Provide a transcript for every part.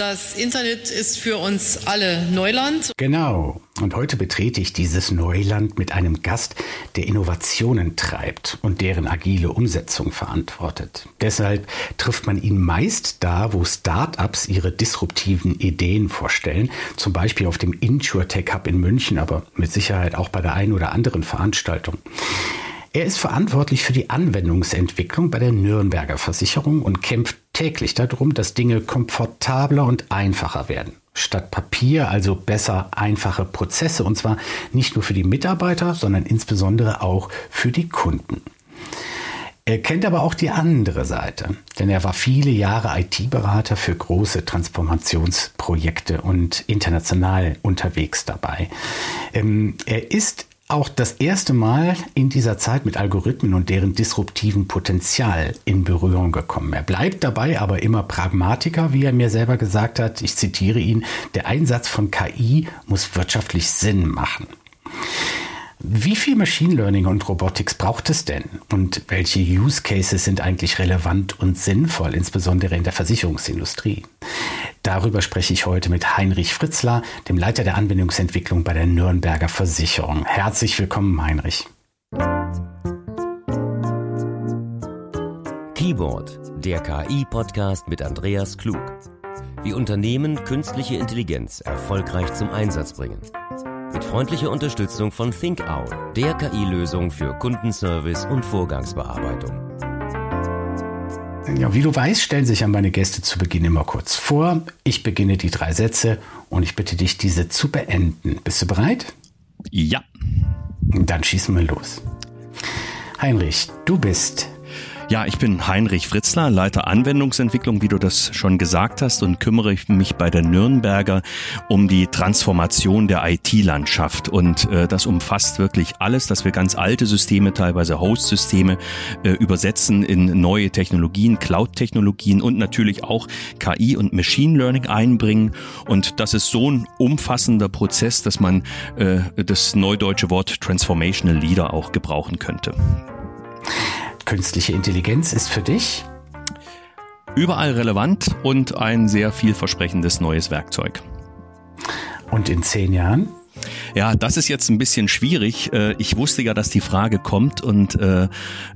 Das Internet ist für uns alle Neuland. Genau. Und heute betrete ich dieses Neuland mit einem Gast, der Innovationen treibt und deren agile Umsetzung verantwortet. Deshalb trifft man ihn meist da, wo Start-ups ihre disruptiven Ideen vorstellen, zum Beispiel auf dem InsurTech Hub in München, aber mit Sicherheit auch bei der einen oder anderen Veranstaltung. Er ist verantwortlich für die Anwendungsentwicklung bei der Nürnberger Versicherung und kämpft täglich darum, dass Dinge komfortabler und einfacher werden. Statt Papier also besser einfache Prozesse und zwar nicht nur für die Mitarbeiter, sondern insbesondere auch für die Kunden. Er kennt aber auch die andere Seite, denn er war viele Jahre IT-Berater für große Transformationsprojekte und international unterwegs dabei. Ähm, er ist auch das erste Mal in dieser Zeit mit Algorithmen und deren disruptiven Potenzial in Berührung gekommen. Er bleibt dabei aber immer Pragmatiker, wie er mir selber gesagt hat. Ich zitiere ihn, der Einsatz von KI muss wirtschaftlich Sinn machen. Wie viel Machine Learning und Robotics braucht es denn? Und welche Use Cases sind eigentlich relevant und sinnvoll, insbesondere in der Versicherungsindustrie? Darüber spreche ich heute mit Heinrich Fritzler, dem Leiter der Anwendungsentwicklung bei der Nürnberger Versicherung. Herzlich willkommen, Heinrich. Keyboard, der KI-Podcast mit Andreas Klug. Wie Unternehmen künstliche Intelligenz erfolgreich zum Einsatz bringen. Mit freundlicher Unterstützung von ThinkOwl, der KI-Lösung für Kundenservice und Vorgangsbearbeitung. Ja, wie du weißt, stellen sich an meine Gäste zu Beginn immer kurz vor. Ich beginne die drei Sätze und ich bitte dich, diese zu beenden. Bist du bereit? Ja. Dann schießen wir los. Heinrich, du bist ja, ich bin Heinrich Fritzler, Leiter Anwendungsentwicklung, wie du das schon gesagt hast, und kümmere mich bei der Nürnberger um die Transformation der IT-Landschaft. Und äh, das umfasst wirklich alles, dass wir ganz alte Systeme, teilweise Host-Systeme, äh, übersetzen in neue Technologien, Cloud-Technologien und natürlich auch KI und Machine Learning einbringen. Und das ist so ein umfassender Prozess, dass man äh, das neudeutsche Wort Transformational Leader auch gebrauchen könnte. Künstliche Intelligenz ist für dich überall relevant und ein sehr vielversprechendes neues Werkzeug. Und in zehn Jahren? Ja, das ist jetzt ein bisschen schwierig. Äh, ich wusste ja, dass die Frage kommt und äh,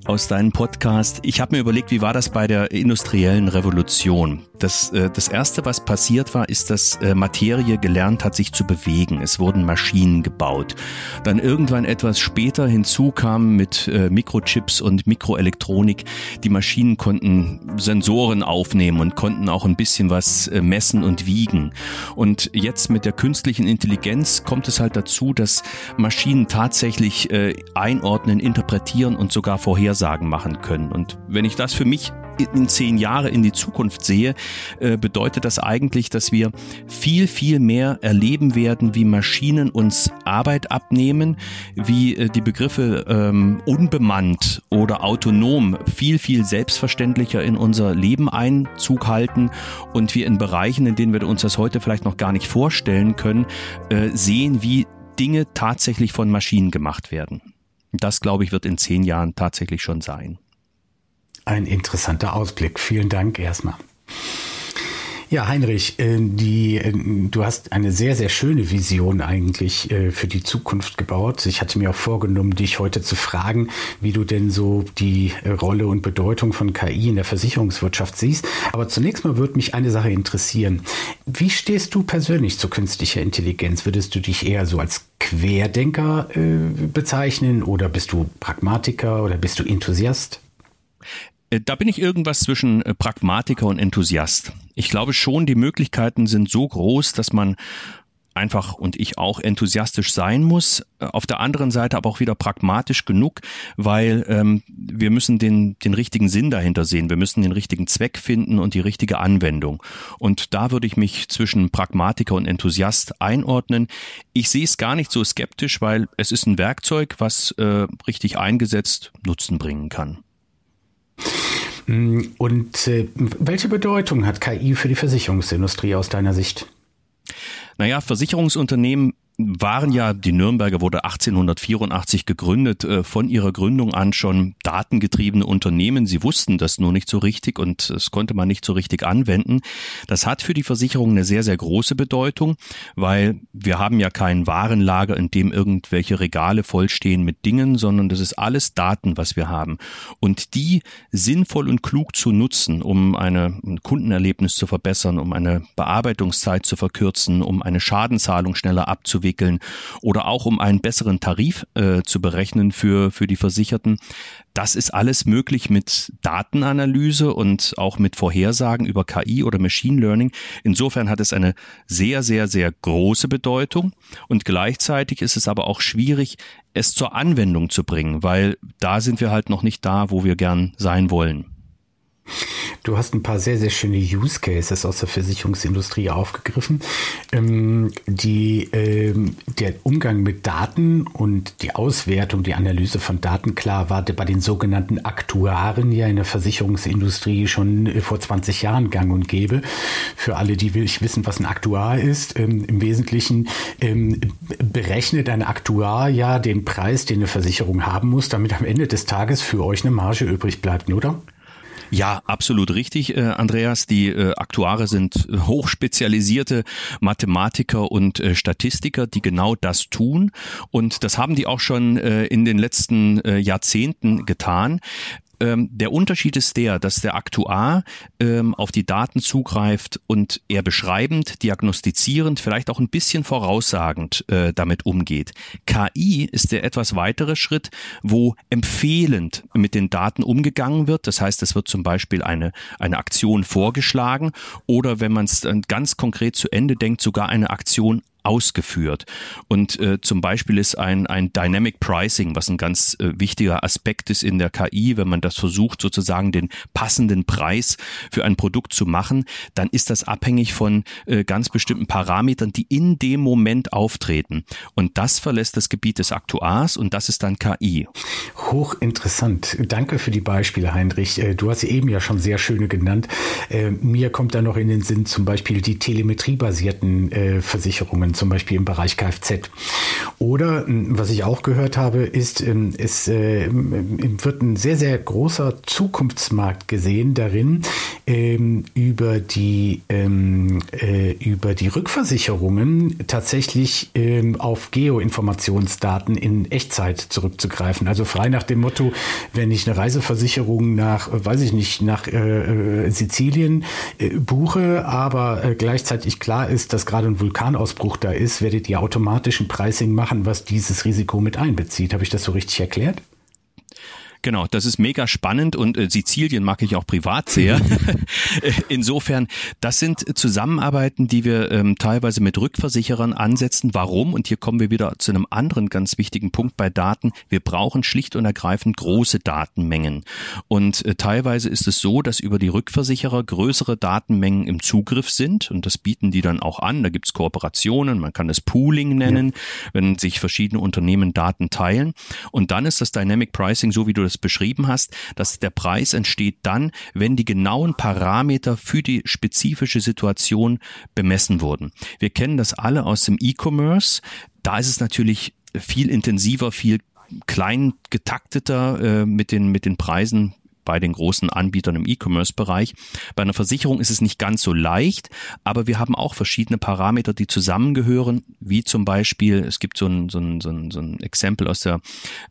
aus deinem Podcast, ich habe mir überlegt, wie war das bei der industriellen Revolution? Das, äh, das Erste, was passiert war, ist, dass Materie gelernt hat, sich zu bewegen. Es wurden Maschinen gebaut. Dann irgendwann etwas später hinzu kam mit Mikrochips und Mikroelektronik, die Maschinen konnten Sensoren aufnehmen und konnten auch ein bisschen was messen und wiegen. Und jetzt mit der künstlichen Intelligenz kommt es halt dazu, dazu, dass Maschinen tatsächlich äh, einordnen, interpretieren und sogar Vorhersagen machen können. Und wenn ich das für mich in zehn Jahre in die Zukunft sehe, äh, bedeutet das eigentlich, dass wir viel, viel mehr erleben werden, wie Maschinen uns Arbeit abnehmen, wie äh, die Begriffe ähm, unbemannt oder autonom viel, viel selbstverständlicher in unser Leben Einzug halten und wir in Bereichen, in denen wir uns das heute vielleicht noch gar nicht vorstellen können, äh, sehen, wie Dinge tatsächlich von Maschinen gemacht werden. Das, glaube ich, wird in zehn Jahren tatsächlich schon sein. Ein interessanter Ausblick. Vielen Dank erstmal. Ja, Heinrich, äh, die, äh, du hast eine sehr, sehr schöne Vision eigentlich äh, für die Zukunft gebaut. Ich hatte mir auch vorgenommen, dich heute zu fragen, wie du denn so die Rolle und Bedeutung von KI in der Versicherungswirtschaft siehst. Aber zunächst mal würde mich eine Sache interessieren. Wie stehst du persönlich zu künstlicher Intelligenz? Würdest du dich eher so als Querdenker bezeichnen oder bist du Pragmatiker oder bist du Enthusiast? Äh, da bin ich irgendwas zwischen äh, Pragmatiker und Enthusiast. Ich glaube schon, die Möglichkeiten sind so groß, dass man einfach und ich auch enthusiastisch sein muss. Äh, auf der anderen Seite aber auch wieder pragmatisch genug, weil ähm, wir müssen den, den richtigen Sinn dahinter sehen. Wir müssen den richtigen Zweck finden und die richtige Anwendung. Und da würde ich mich zwischen Pragmatiker und Enthusiast einordnen. Ich sehe es gar nicht so skeptisch, weil es ist ein Werkzeug, was äh, richtig eingesetzt Nutzen bringen kann. Mm, und äh, welche Bedeutung hat KI für die Versicherungsindustrie aus deiner Sicht? Naja, Versicherungsunternehmen waren ja, die Nürnberger wurde 1884 gegründet, äh, von ihrer Gründung an schon datengetriebene Unternehmen. Sie wussten das nur nicht so richtig und das konnte man nicht so richtig anwenden. Das hat für die Versicherung eine sehr, sehr große Bedeutung, weil wir haben ja kein Warenlager, in dem irgendwelche Regale vollstehen mit Dingen, sondern das ist alles Daten, was wir haben. Und die sinnvoll und klug zu nutzen, um eine, ein Kundenerlebnis zu verbessern, um eine Bearbeitungszeit zu verkürzen, um eine Schadenzahlung schneller abzuwickeln, abzuwickeln oder auch um einen besseren Tarif äh, zu berechnen für, für die Versicherten. Das ist alles möglich mit Datenanalyse und auch mit Vorhersagen über KI oder Machine Learning. Insofern hat es eine sehr, sehr, sehr große Bedeutung und gleichzeitig ist es aber auch schwierig, es zur Anwendung zu bringen, weil da sind wir halt noch nicht da, wo wir gern sein wollen. Du hast ein paar sehr, sehr schöne Use Cases aus der Versicherungsindustrie aufgegriffen. Ähm, die, ähm, der Umgang mit Daten und die Auswertung, die Analyse von Daten, klar, war bei den sogenannten Aktuaren ja in der Versicherungsindustrie schon äh, vor 20 Jahren gang und gäbe. Für alle, die will ich wissen, was ein Aktuar ist, ähm, im Wesentlichen ähm, berechnet ein Aktuar ja den Preis, den eine Versicherung haben muss, damit am Ende des Tages für euch eine Marge übrig bleibt, oder? Ja, absolut richtig, äh, Andreas. Die äh, Aktuare sind hochspezialisierte Mathematiker und äh, Statistiker, die genau das tun. Und das haben die auch schon äh, in den letzten äh, Jahrzehnten getan. Ähm, der Unterschied ist der, dass der Aktuar ähm, auf die Daten zugreift und er beschreibend, diagnostizierend, vielleicht auch ein bisschen voraussagend äh, damit umgeht. KI ist der etwas weitere Schritt, wo empfehlend mit den Daten umgegangen wird. Das heißt, es wird zum Beispiel eine, eine Aktion vorgeschlagen oder wenn man es ganz konkret zu Ende denkt, sogar eine Aktion ausgeführt. Und äh, zum Beispiel ist ein, ein Dynamic Pricing, was ein ganz äh, wichtiger Aspekt ist in der KI, wenn man das versucht, sozusagen den passenden Preis für ein Produkt zu machen, dann ist das abhängig von äh, ganz bestimmten Parametern, die in dem Moment auftreten. Und das verlässt das Gebiet des Aktuars und das ist dann KI. Hochinteressant. Danke für die Beispiele, Heinrich. Äh, du hast sie eben ja schon sehr schöne genannt. Äh, mir kommt da noch in den Sinn zum Beispiel die telemetriebasierten äh, Versicherungen zum Beispiel im Bereich Kfz. Oder was ich auch gehört habe, ist, ähm, es äh, wird ein sehr, sehr großer Zukunftsmarkt gesehen darin, ähm, über die, ähm, äh, über die Rückversicherungen tatsächlich auf Geoinformationsdaten in Echtzeit zurückzugreifen. Also frei nach dem Motto, wenn ich eine Reiseversicherung nach, weiß ich nicht, nach äh, Sizilien buche, aber gleichzeitig klar ist, dass gerade ein Vulkanausbruch da ist, werdet ihr automatisch ein Pricing machen, was dieses Risiko mit einbezieht. Habe ich das so richtig erklärt? Genau, das ist mega spannend und äh, Sizilien mag ich auch privat sehr. Insofern, das sind Zusammenarbeiten, die wir ähm, teilweise mit Rückversicherern ansetzen. Warum? Und hier kommen wir wieder zu einem anderen ganz wichtigen Punkt bei Daten. Wir brauchen schlicht und ergreifend große Datenmengen. Und äh, teilweise ist es so, dass über die Rückversicherer größere Datenmengen im Zugriff sind und das bieten die dann auch an. Da gibt's Kooperationen, man kann es Pooling nennen, ja. wenn sich verschiedene Unternehmen Daten teilen. Und dann ist das Dynamic Pricing, so wie du das es beschrieben hast, dass der Preis entsteht dann, wenn die genauen Parameter für die spezifische Situation bemessen wurden. Wir kennen das alle aus dem E-Commerce. Da ist es natürlich viel intensiver, viel klein getakteter äh, mit den mit den Preisen bei den großen Anbietern im E-Commerce-Bereich. Bei einer Versicherung ist es nicht ganz so leicht, aber wir haben auch verschiedene Parameter, die zusammengehören, wie zum Beispiel, es gibt so ein, so ein, so ein, so ein Exempel aus der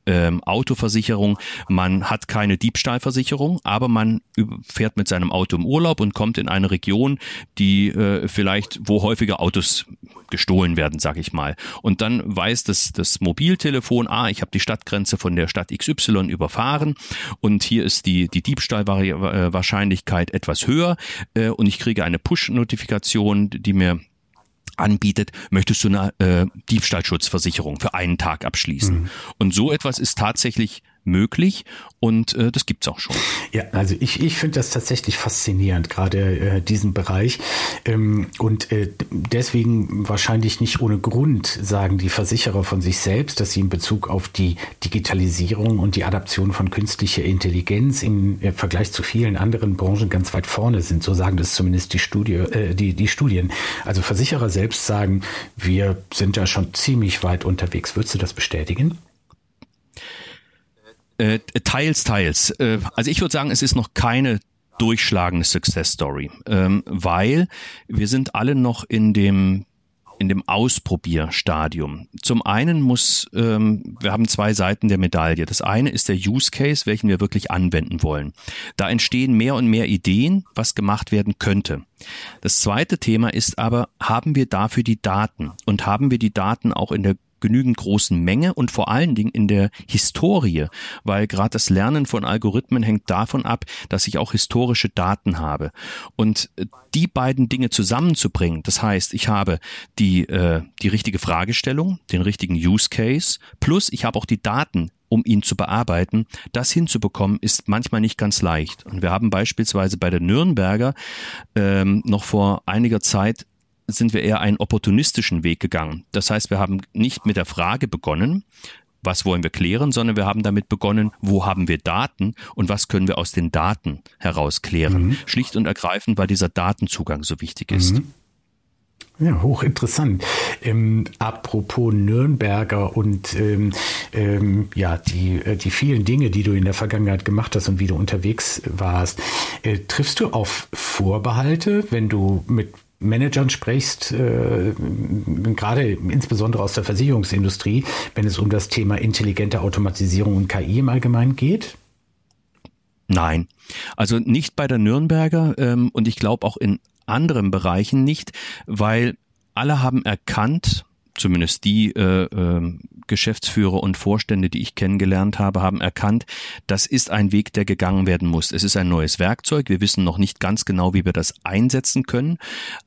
ähm, Autoversicherung, man hat keine Diebstahlversicherung, aber man fährt mit seinem Auto im Urlaub und kommt in eine Region, die äh, vielleicht, wo häufiger Autos gestohlen werden, sage ich mal. Und dann weiß das, das Mobiltelefon, ah, ich habe die Stadtgrenze von der Stadt XY überfahren und hier ist die die, Diebstahlwahrscheinlichkeit etwas höher äh, und ich kriege eine Push-Notifikation, die mir anbietet, möchtest du eine äh, Diebstahlschutzversicherung für einen Tag abschließen. Mhm. Und so etwas ist tatsächlich möglich und äh, das gibt's auch schon. Ja, also ich, ich finde das tatsächlich faszinierend, gerade äh, diesen Bereich. Ähm, und äh, deswegen wahrscheinlich nicht ohne Grund sagen die Versicherer von sich selbst, dass sie in Bezug auf die Digitalisierung und die Adaption von künstlicher Intelligenz im äh, Vergleich zu vielen anderen Branchen ganz weit vorne sind. So sagen das zumindest die, Studie, äh, die, die Studien. Also Versicherer selbst sagen, wir sind da schon ziemlich weit unterwegs. Würdest du das bestätigen? Äh, teils, teils. Äh, also ich würde sagen, es ist noch keine durchschlagende Success Story, ähm, weil wir sind alle noch in dem in dem Ausprobierstadium. Zum einen muss, ähm, wir haben zwei Seiten der Medaille. Das eine ist der Use Case, welchen wir wirklich anwenden wollen. Da entstehen mehr und mehr Ideen, was gemacht werden könnte. Das zweite Thema ist aber, haben wir dafür die Daten und haben wir die Daten auch in der genügend großen Menge und vor allen Dingen in der Historie, weil gerade das Lernen von Algorithmen hängt davon ab, dass ich auch historische Daten habe. Und äh, die beiden Dinge zusammenzubringen, das heißt, ich habe die, äh, die richtige Fragestellung, den richtigen Use Case, plus ich habe auch die Daten, um ihn zu bearbeiten. Das hinzubekommen ist manchmal nicht ganz leicht. Und wir haben beispielsweise bei der Nürnberger ähm, noch vor einiger Zeit sind wir eher einen opportunistischen Weg gegangen. Das heißt, wir haben nicht mit der Frage begonnen, was wollen wir klären, sondern wir haben damit begonnen, wo haben wir Daten und was können wir aus den Daten heraus klären. Mhm. Schlicht und ergreifend, weil dieser Datenzugang so wichtig ist. Mhm. Ja, hochinteressant. Ähm, apropos Nürnberger und ähm, ähm, ja, die, äh, die vielen Dinge, die du in der Vergangenheit gemacht hast und wie du unterwegs warst, äh, triffst du auf Vorbehalte, wenn du mit Managern sprichst, äh, gerade insbesondere aus der Versicherungsindustrie, wenn es um das Thema intelligente Automatisierung und KI im Allgemeinen geht? Nein, also nicht bei der Nürnberger ähm, und ich glaube auch in anderen Bereichen nicht, weil alle haben erkannt, zumindest die äh, äh, Geschäftsführer und Vorstände, die ich kennengelernt habe, haben erkannt, das ist ein Weg, der gegangen werden muss. Es ist ein neues Werkzeug. Wir wissen noch nicht ganz genau, wie wir das einsetzen können,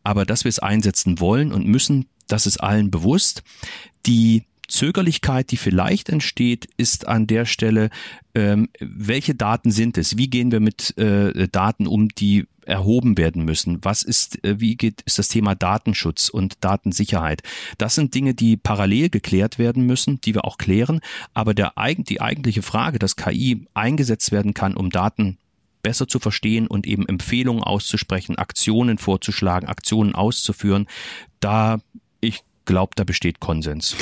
aber dass wir es einsetzen wollen und müssen, das ist allen bewusst. Die Zögerlichkeit, die vielleicht entsteht, ist an der Stelle, ähm, welche Daten sind es? Wie gehen wir mit äh, Daten um, die erhoben werden müssen? Was ist, äh, wie geht, ist das Thema Datenschutz und Datensicherheit? Das sind Dinge, die parallel geklärt werden müssen, die wir auch klären. Aber der, die eigentliche Frage, dass KI eingesetzt werden kann, um Daten besser zu verstehen und eben Empfehlungen auszusprechen, Aktionen vorzuschlagen, Aktionen auszuführen, da ich glaube, da besteht Konsens.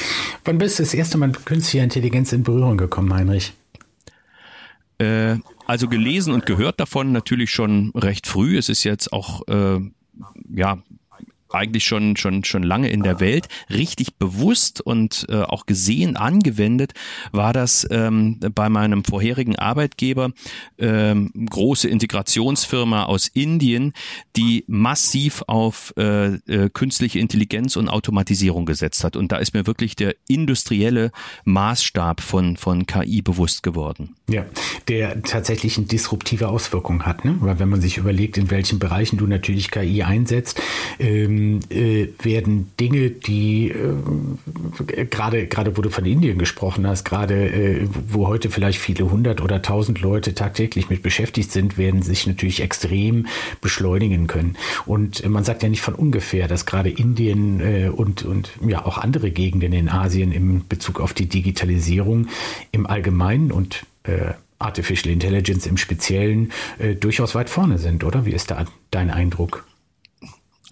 Wann bist du das erste Mal mit künstlicher Intelligenz in Berührung gekommen, Heinrich? Äh, also gelesen und gehört davon natürlich schon recht früh. Es ist jetzt auch äh, ja eigentlich schon, schon, schon lange in der Welt. Richtig bewusst und äh, auch gesehen angewendet war das ähm, bei meinem vorherigen Arbeitgeber, ähm, große Integrationsfirma aus Indien, die massiv auf äh, äh, künstliche Intelligenz und Automatisierung gesetzt hat. Und da ist mir wirklich der industrielle Maßstab von, von KI bewusst geworden. Ja, der tatsächlich eine disruptive Auswirkung hat, ne? Weil wenn man sich überlegt, in welchen Bereichen du natürlich KI einsetzt, ähm, äh, werden Dinge, die äh, gerade wo du von Indien gesprochen hast, gerade äh, wo heute vielleicht viele hundert oder tausend Leute tagtäglich mit beschäftigt sind, werden sich natürlich extrem beschleunigen können. Und man sagt ja nicht von ungefähr, dass gerade Indien äh, und und ja auch andere Gegenden in Asien im Bezug auf die Digitalisierung im Allgemeinen und äh, Artificial Intelligence im Speziellen äh, durchaus weit vorne sind, oder? Wie ist da dein Eindruck?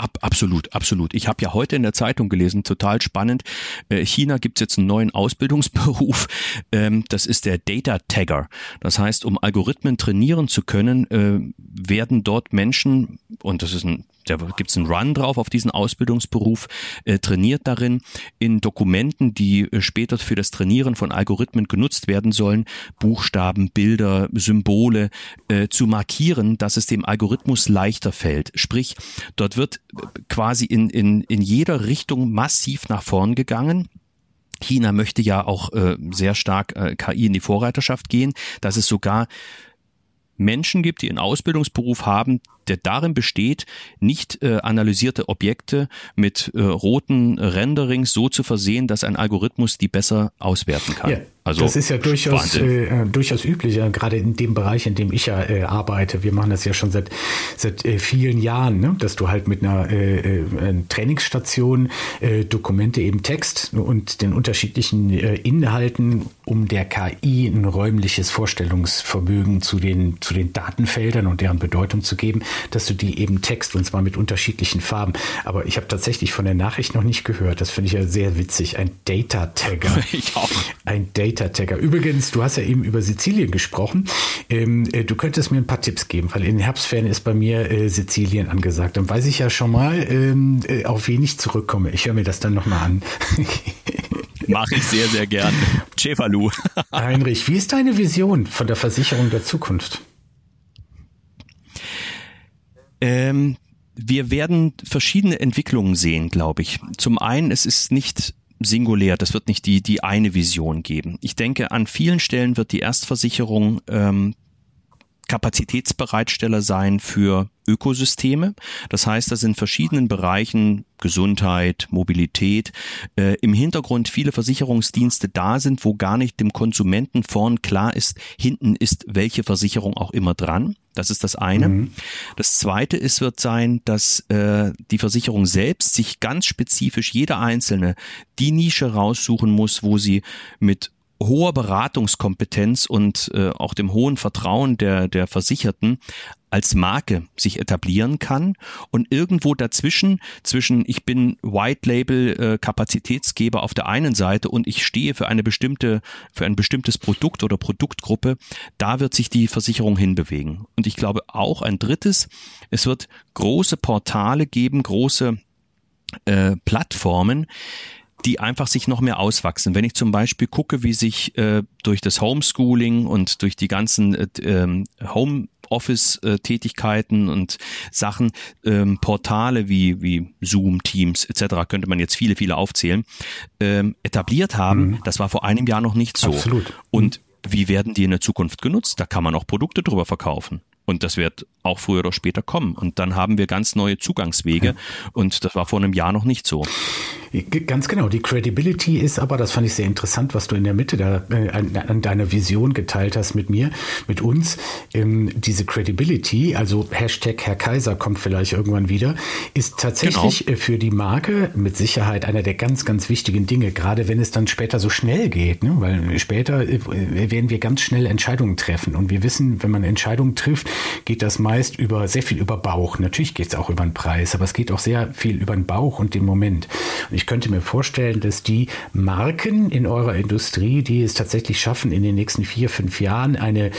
Ab, absolut, absolut. Ich habe ja heute in der Zeitung gelesen, total spannend. Äh, China gibt es jetzt einen neuen Ausbildungsberuf. Ähm, das ist der Data Tagger. Das heißt, um Algorithmen trainieren zu können, äh, werden dort Menschen, und das ist ein da gibt es einen Run drauf auf diesen Ausbildungsberuf, äh, trainiert darin, in Dokumenten, die äh, später für das Trainieren von Algorithmen genutzt werden sollen, Buchstaben, Bilder, Symbole äh, zu markieren, dass es dem Algorithmus leichter fällt. Sprich, dort wird äh, quasi in, in, in jeder Richtung massiv nach vorn gegangen. China möchte ja auch äh, sehr stark äh, KI in die Vorreiterschaft gehen, dass es sogar Menschen gibt, die einen Ausbildungsberuf haben, der darin besteht, nicht äh, analysierte Objekte mit äh, roten Renderings so zu versehen, dass ein Algorithmus die besser auswerten kann. Ja. Also das ist ja durchaus, äh, durchaus üblich, ja, gerade in dem Bereich, in dem ich ja äh, arbeite. Wir machen das ja schon seit, seit äh, vielen Jahren, ne? dass du halt mit einer äh, äh Trainingsstation äh, Dokumente eben Text und den unterschiedlichen äh, Inhalten, um der KI ein räumliches Vorstellungsvermögen zu den, zu den Datenfeldern und deren Bedeutung zu geben, dass du die eben Text und zwar mit unterschiedlichen Farben. Aber ich habe tatsächlich von der Nachricht noch nicht gehört. Das finde ich ja sehr witzig. Ein Data Tagger. Ich auch. Ein Data Data-Tagger. Übrigens, du hast ja eben über Sizilien gesprochen. Ähm, äh, du könntest mir ein paar Tipps geben, weil in den Herbstferien ist bei mir äh, Sizilien angesagt. Dann weiß ich ja schon mal, ähm, äh, auf wen ich zurückkomme. Ich höre mir das dann nochmal an. Mache ich sehr, sehr gern. Cefalu. Heinrich, wie ist deine Vision von der Versicherung der Zukunft? Ähm, wir werden verschiedene Entwicklungen sehen, glaube ich. Zum einen, es ist nicht singulär. Das wird nicht die, die eine Vision geben. Ich denke, an vielen Stellen wird die Erstversicherung ähm, Kapazitätsbereitsteller sein für Ökosysteme. Das heißt, dass in verschiedenen Bereichen Gesundheit, Mobilität äh, im Hintergrund viele Versicherungsdienste da sind, wo gar nicht dem Konsumenten vorn klar ist, hinten ist welche Versicherung auch immer dran. Das ist das eine. Mhm. Das zweite ist, wird sein, dass äh, die Versicherung selbst sich ganz spezifisch jeder einzelne die Nische raussuchen muss, wo sie mit hoher Beratungskompetenz und äh, auch dem hohen Vertrauen der, der Versicherten als Marke sich etablieren kann und irgendwo dazwischen, zwischen ich bin White Label äh, Kapazitätsgeber auf der einen Seite und ich stehe für eine bestimmte, für ein bestimmtes Produkt oder Produktgruppe, da wird sich die Versicherung hinbewegen. Und ich glaube auch ein drittes, es wird große Portale geben, große äh, Plattformen, die einfach sich noch mehr auswachsen. Wenn ich zum Beispiel gucke, wie sich äh, durch das Homeschooling und durch die ganzen äh, ähm, Home Office-Tätigkeiten und Sachen, ähm, Portale wie, wie Zoom, Teams etc., könnte man jetzt viele, viele aufzählen, ähm, etabliert haben, mhm. das war vor einem Jahr noch nicht so. Absolut. Und wie werden die in der Zukunft genutzt? Da kann man auch Produkte drüber verkaufen. Und das wird auch früher oder später kommen. Und dann haben wir ganz neue Zugangswege. Ja. Und das war vor einem Jahr noch nicht so. Ganz genau. Die Credibility ist aber, das fand ich sehr interessant, was du in der Mitte da, äh, an, an, deiner Vision geteilt hast mit mir, mit uns. Ähm, diese Credibility, also Hashtag Herr Kaiser kommt vielleicht irgendwann wieder, ist tatsächlich genau. Äh, für die Marke mit Sicherheit einer der ganz, ganz wichtigen Dinge, gerade wenn es dann später so schnell geht. Ne? Weil später äh, werden wir ganz schnell Entscheidungen treffen. Und wir wissen, wenn man Entscheidungen trifft, geht das meist über sehr viel über Bauch. Natürlich geht es auch über den Preis, aber es geht auch sehr viel über den Bauch und den Moment. Und ich könnte mir vorstellen, dass die Marken in eurer Industrie, die es tatsächlich schaffen, in den nächsten vier, fünf Jahren eine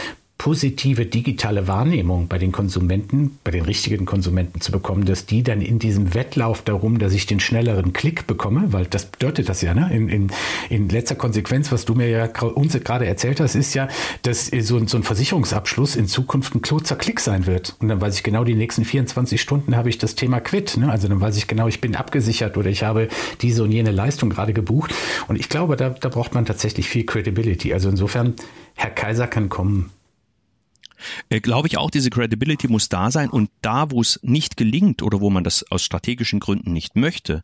positive digitale Wahrnehmung bei den Konsumenten, bei den richtigen Konsumenten zu bekommen, dass die dann in diesem Wettlauf darum, dass ich den schnelleren Klick bekomme, weil das bedeutet das ja, ne? In, in, in letzter Konsequenz, was du mir ja uns gerade erzählt hast, ist ja, dass so ein, so ein Versicherungsabschluss in Zukunft ein kurzer Klick sein wird. Und dann weiß ich genau, die nächsten 24 Stunden habe ich das Thema Quit. Ne? Also dann weiß ich genau, ich bin abgesichert oder ich habe diese und jene Leistung gerade gebucht. Und ich glaube, da, da braucht man tatsächlich viel Credibility. Also insofern, Herr Kaiser kann kommen. Äh, Glaube ich auch, diese Credibility muss da sein und da, wo es nicht gelingt oder wo man das aus strategischen Gründen nicht möchte,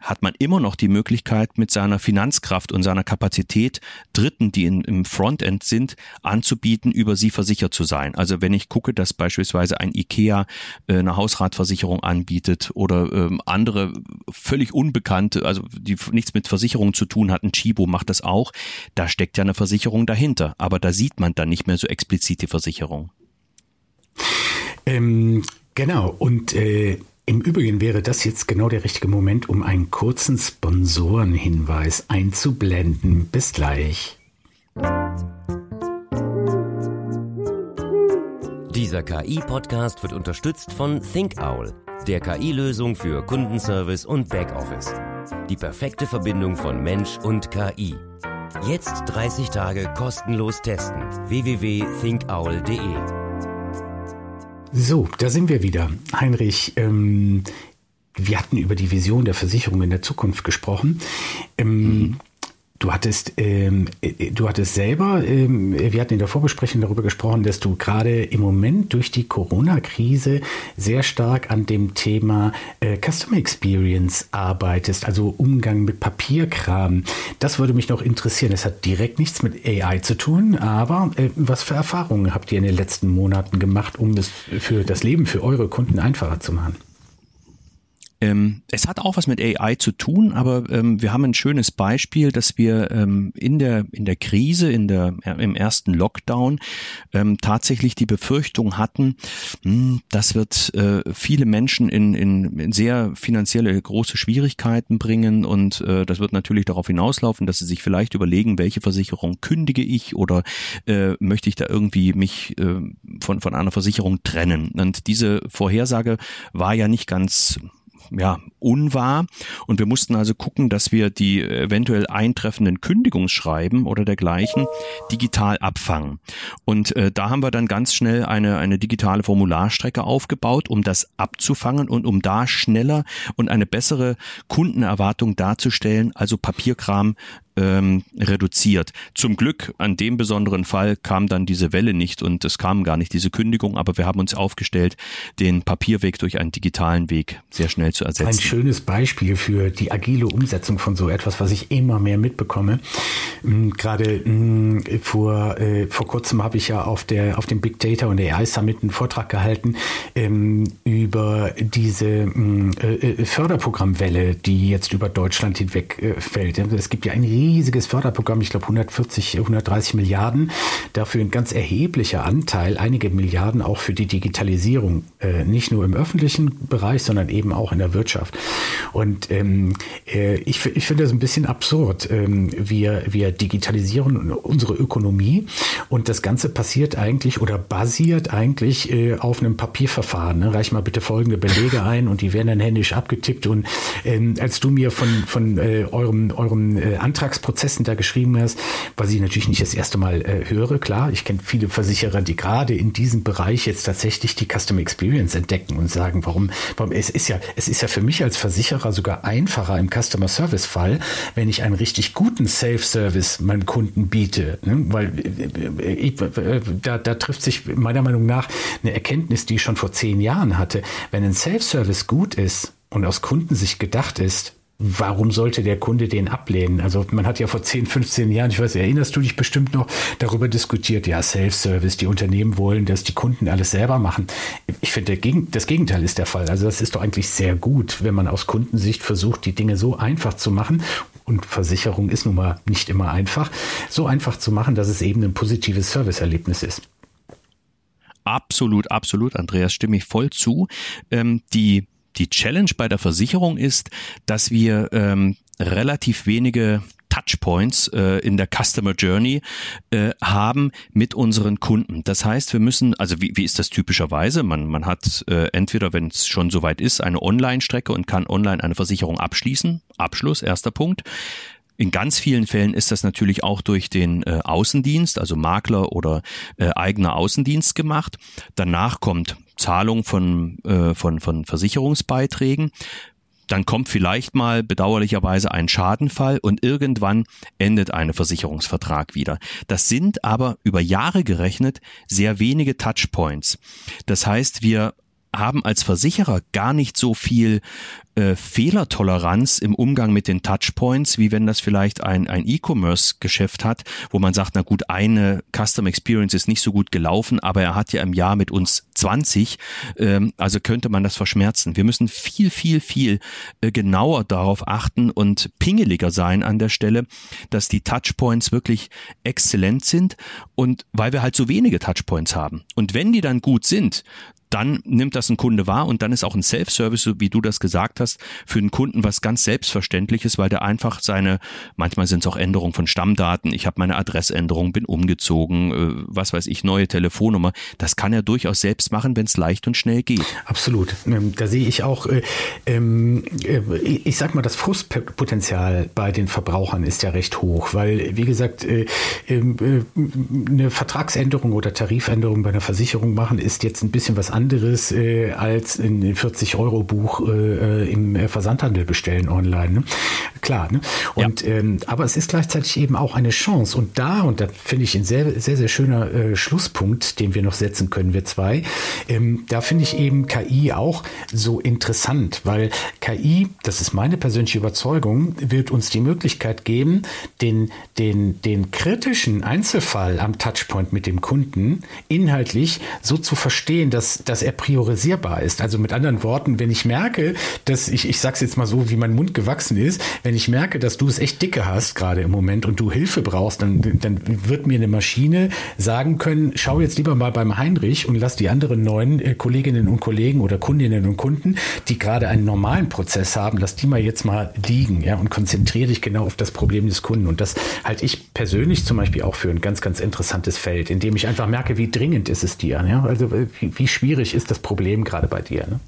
hat man immer noch die Möglichkeit, mit seiner Finanzkraft und seiner Kapazität Dritten, die in, im Frontend sind, anzubieten, über sie versichert zu sein. Also wenn ich gucke, dass beispielsweise ein IKEA äh, eine Hausratversicherung anbietet oder ähm, andere völlig unbekannte, also die nichts mit Versicherungen zu tun hatten, Chibo macht das auch, da steckt ja eine Versicherung dahinter. Aber da sieht man dann nicht mehr so explizit die Versicherung. Ähm, genau, und äh, im Übrigen wäre das jetzt genau der richtige Moment, um einen kurzen Sponsorenhinweis einzublenden. Bis gleich. Dieser KI-Podcast wird unterstützt von ThinkOwl, der KI-Lösung für Kundenservice und Backoffice. Die perfekte Verbindung von Mensch und KI. Jetzt 30 Tage kostenlos testen. www.thinkowl.de so, da sind wir wieder. Heinrich, ähm, wir hatten über die Vision der Versicherung in der Zukunft gesprochen. Ähm, mhm. Du hattest, ähm, äh, du hattest selber, ähm, wir hatten in der Vorbesprechung darüber gesprochen, dass du gerade im Moment durch die Corona-Krise sehr stark an dem Thema äh, Customer Experience arbeitest, also Umgang mit Papierkram. Das würde mich noch interessieren. Es hat direkt nichts mit AI zu tun, aber äh, was für Erfahrungen habt ihr in den letzten Monaten gemacht, um es für das Leben für eure Kunden einfacher zu machen? Ähm, es hat auch was mit AI zu tun, aber ähm, wir haben ein schönes Beispiel, dass wir ähm, in der in der Krise, in der im ersten Lockdown ähm, tatsächlich die Befürchtung hatten, mh, hm, das wird äh, viele Menschen in, in, sehr finanzielle große Schwierigkeiten bringen und äh, das wird natürlich darauf hinauslaufen, dass sie sich vielleicht überlegen, welche Versicherung kündige ich oder äh, möchte ich da irgendwie mich äh, von von einer Versicherung trennen. Und diese Vorhersage war ja nicht ganz ja, unwahr. Und wir mussten also gucken, dass wir die eventuell eintreffenden Kündigungsschreiben oder dergleichen digital abfangen. Und äh, da haben wir dann ganz schnell eine, eine digitale Formularstrecke aufgebaut, um das abzufangen und um da schneller und eine bessere Kundenerwartung darzustellen, also Papierkram ähm, reduziert. Zum Glück an dem besonderen Fall kam dann diese Welle nicht und es kam gar nicht diese Kündigung, aber wir haben uns aufgestellt, den Papierweg durch einen digitalen Weg sehr schnell zu ersetzen. Ein schönes Beispiel für die agile Umsetzung von so etwas, was ich immer mehr mitbekomme. Mm, gerade mm, vor, äh, vor kurzem habe ich ja auf, der, auf dem Big Data und AI Summit einen Vortrag gehalten ähm, über diese mm, äh, äh, Förderprogrammwelle, die jetzt über Deutschland hinweg äh, fällt. Es gibt ja ein riesiges Förderprogramm, ich glaube 140, 130 Milliarden, dafür ein ganz erheblicher Anteil, einige Milliarden auch für die Digitalisierung, äh, nicht nur im öffentlichen Bereich, sondern eben auch in der Wirtschaft. Und ähm, äh, ich, ich finde das ein bisschen absurd. Ähm, wir, wir digitalisieren unsere Ökonomie und das Ganze passiert eigentlich oder basiert eigentlich äh, auf einem Papierverfahren. Ne? Reich mal bitte folgende Belege ein und die werden dann händisch abgetippt. Und ähm, als du mir von, von äh, eurem, eurem äh, Antrag Vertragsprozessen da geschrieben hast, was ich natürlich nicht das erste Mal äh, höre. Klar, ich kenne viele Versicherer, die gerade in diesem Bereich jetzt tatsächlich die Customer Experience entdecken und sagen, warum, warum es ist ja, es ist ja für mich als Versicherer sogar einfacher im Customer Service Fall, wenn ich einen richtig guten Self-Service meinem Kunden biete, ne? weil äh, ich, äh, da, da trifft sich meiner Meinung nach eine Erkenntnis, die ich schon vor zehn Jahren hatte. Wenn ein Self-Service gut ist, und aus Kundensicht gedacht ist, warum sollte der Kunde den ablehnen? Also man hat ja vor 10, 15 Jahren, ich weiß, erinnerst du dich bestimmt noch, darüber diskutiert, ja, Self-Service, die Unternehmen wollen, dass die Kunden alles selber machen. Ich finde, das Gegenteil ist der Fall. Also das ist doch eigentlich sehr gut, wenn man aus Kundensicht versucht, die Dinge so einfach zu machen. Und Versicherung ist nun mal nicht immer einfach, so einfach zu machen, dass es eben ein positives Serviceerlebnis ist. Absolut, absolut, Andreas, stimme ich voll zu. Ähm, die die Challenge bei der Versicherung ist, dass wir ähm, relativ wenige Touchpoints äh, in der Customer Journey äh, haben mit unseren Kunden. Das heißt, wir müssen, also wie, wie ist das typischerweise? Man, man hat äh, entweder, wenn es schon soweit ist, eine Online-Strecke und kann online eine Versicherung abschließen. Abschluss, erster Punkt. In ganz vielen Fällen ist das natürlich auch durch den äh, Außendienst, also Makler oder äh, eigener Außendienst gemacht. Danach kommt Zahlung von, äh, von, von Versicherungsbeiträgen. Dann kommt vielleicht mal bedauerlicherweise ein Schadenfall und irgendwann endet ein Versicherungsvertrag wieder. Das sind aber über Jahre gerechnet sehr wenige Touchpoints. Das heißt, wir haben als Versicherer gar nicht so viel äh, Fehlertoleranz im Umgang mit den Touchpoints, wie wenn das vielleicht ein, ein E-Commerce-Geschäft hat, wo man sagt, na gut, eine Custom Experience ist nicht so gut gelaufen, aber er hat ja im Jahr mit uns 20, ähm, also könnte man das verschmerzen. Wir müssen viel, viel, viel äh, genauer darauf achten und pingeliger sein an der Stelle, dass die Touchpoints wirklich exzellent sind und weil wir halt so wenige Touchpoints haben. Und wenn die dann gut sind, dann nimmt das ein Kunde wahr und dann ist auch ein Self-Service, so wie du das gesagt hast, für den Kunden was ganz Selbstverständliches, weil der einfach seine, manchmal sind es auch Änderungen von Stammdaten, ich habe meine Adressänderung, bin umgezogen, äh, was weiß ich, neue Telefonnummer, das kann er durchaus selbst machen, wenn es leicht und schnell geht. Absolut. Ähm, da sehe ich auch, äh, ähm, äh, ich sag mal, das Frustpotenzial bei den Verbrauchern ist ja recht hoch, weil, wie gesagt, ähm, eine Vertragsänderung oder Tarifänderung bei einer Versicherung machen ist jetzt ein bisschen was äh, als ein 40-Euro-Buch äh, im Versandhandel bestellen online. Ne? Klar. Ne? Und ja. ähm, aber es ist gleichzeitig eben auch eine Chance. Und da, und da finde ich ein sehr, sehr, sehr schöner äh, Schlusspunkt, den wir noch setzen können, wir zwei, ähm, da finde ich eben KI auch so interessant, weil KI, das ist meine persönliche Überzeugung, wird uns die Möglichkeit geben, den, den, den kritischen Einzelfall am Touchpoint mit dem Kunden inhaltlich so zu verstehen, dass, dass er priorisierbar ist. Also mit anderen Worten, wenn ich merke, dass ich, ich sag's jetzt mal so, wie mein Mund gewachsen ist, wenn ich merke, dass du es echt dicke hast gerade im Moment und du Hilfe brauchst, dann, dann wird mir eine Maschine sagen können, schau jetzt lieber mal beim Heinrich und lass die anderen neuen äh, Kolleginnen und Kollegen oder Kundinnen und Kunden, die gerade einen normalen Prozess haben, lass die mal jetzt mal liegen, ja, und konzentriere dich genau auf das Problem des Kunden. Und das halte ich persönlich zum Beispiel auch für ein ganz, ganz interessantes Feld, in dem ich einfach merke, wie dringend ist es dir, ja, also äh, wie, wie schwierig ist das Problem gerade bei dir, ne?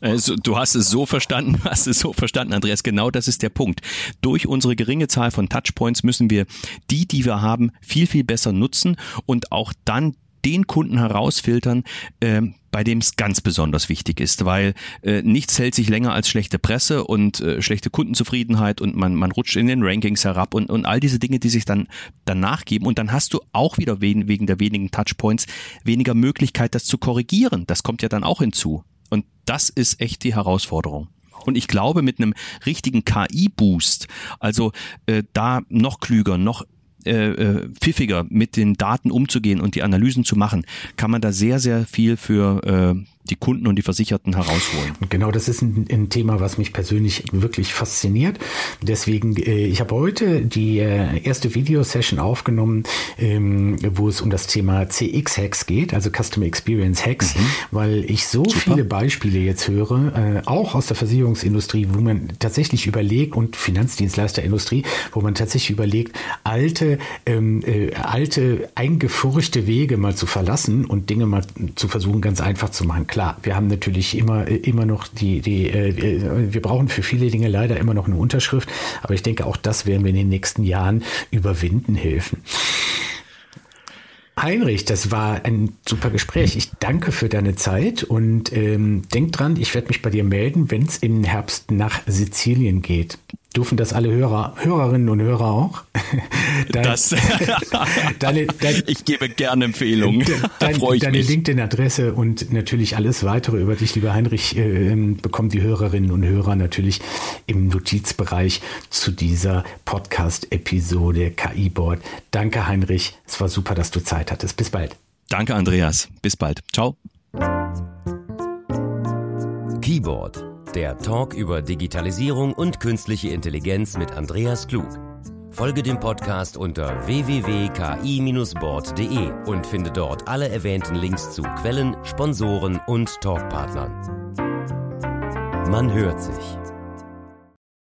Also, du hast es so verstanden, hast es so verstanden, Andreas. Genau das ist der Punkt. Durch unsere geringe Zahl von Touchpoints müssen wir die, die wir haben, viel, viel besser nutzen und auch dann den Kunden herausfiltern, äh, bei dem es ganz besonders wichtig ist, weil äh, nichts hält sich länger als schlechte Presse und äh, schlechte Kundenzufriedenheit und man, man rutscht in den Rankings herab und, und all diese Dinge, die sich dann danach geben. Und dann hast du auch wieder wegen, wegen der wenigen Touchpoints weniger Möglichkeit, das zu korrigieren. Das kommt ja dann auch hinzu. Und das ist echt die Herausforderung. Und ich glaube, mit einem richtigen KI-Boost, also äh, da noch klüger, noch äh, äh, pfiffiger mit den Daten umzugehen und die Analysen zu machen, kann man da sehr, sehr viel für äh, die Kunden und die Versicherten herausholen. Genau, das ist ein, ein Thema, was mich persönlich wirklich fasziniert. Deswegen, äh, ich habe heute die äh, erste Videosession aufgenommen, ähm, wo es um das Thema CX-Hacks geht, also Customer Experience Hacks, mhm. weil ich so Super. viele Beispiele jetzt höre, äh, auch aus der Versicherungsindustrie, wo man tatsächlich überlegt und Finanzdienstleisterindustrie, wo man tatsächlich überlegt, alte, ähm, äh, alte eingefurchte Wege mal zu verlassen und Dinge mal zu versuchen, ganz einfach zu machen. Klar, klar, wir haben natürlich immer, immer noch die, die, äh, wir brauchen für viele Dinge leider immer noch eine Unterschrift, aber ich denke, auch das werden wir in den nächsten Jahren überwinden helfen. Heinrich, das war ein super Gespräch. Ich danke für deine Zeit und ähm, denk dran, ich werde mich bei dir melden, wenn es im Herbst nach Sizilien geht. Dürfen das alle Hörer, Hörerinnen und Hörer auch? Dein, das, deine, dein, ich gebe gerne Empfehlungen. Dein, deine LinkedIn-Adresse und natürlich alles weitere über dich, lieber Heinrich, äh, bekommen die Hörerinnen und Hörer natürlich im Notizbereich zu dieser Podcast-Episode KI-Board. Danke, Heinrich. Es war super, dass du Zeit hattest. Bis bald. Danke, Andreas. Bis bald. Ciao. Keyboard der Talk über Digitalisierung und künstliche Intelligenz mit Andreas Klug. Folge dem Podcast unter www.ki-board.de und finde dort alle erwähnten Links zu Quellen, Sponsoren und Talkpartnern. Man hört sich.